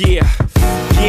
Yeah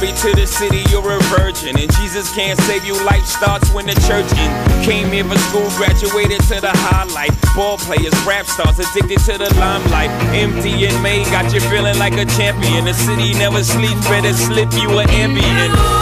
Mary to the city, you're a virgin. And Jesus can't save you, life starts when the church in. Came here for school, graduated to the highlight. Ball players, rap stars, addicted to the limelight. Empty and May got you feeling like a champion. The city never sleeps, better slip you an ambient.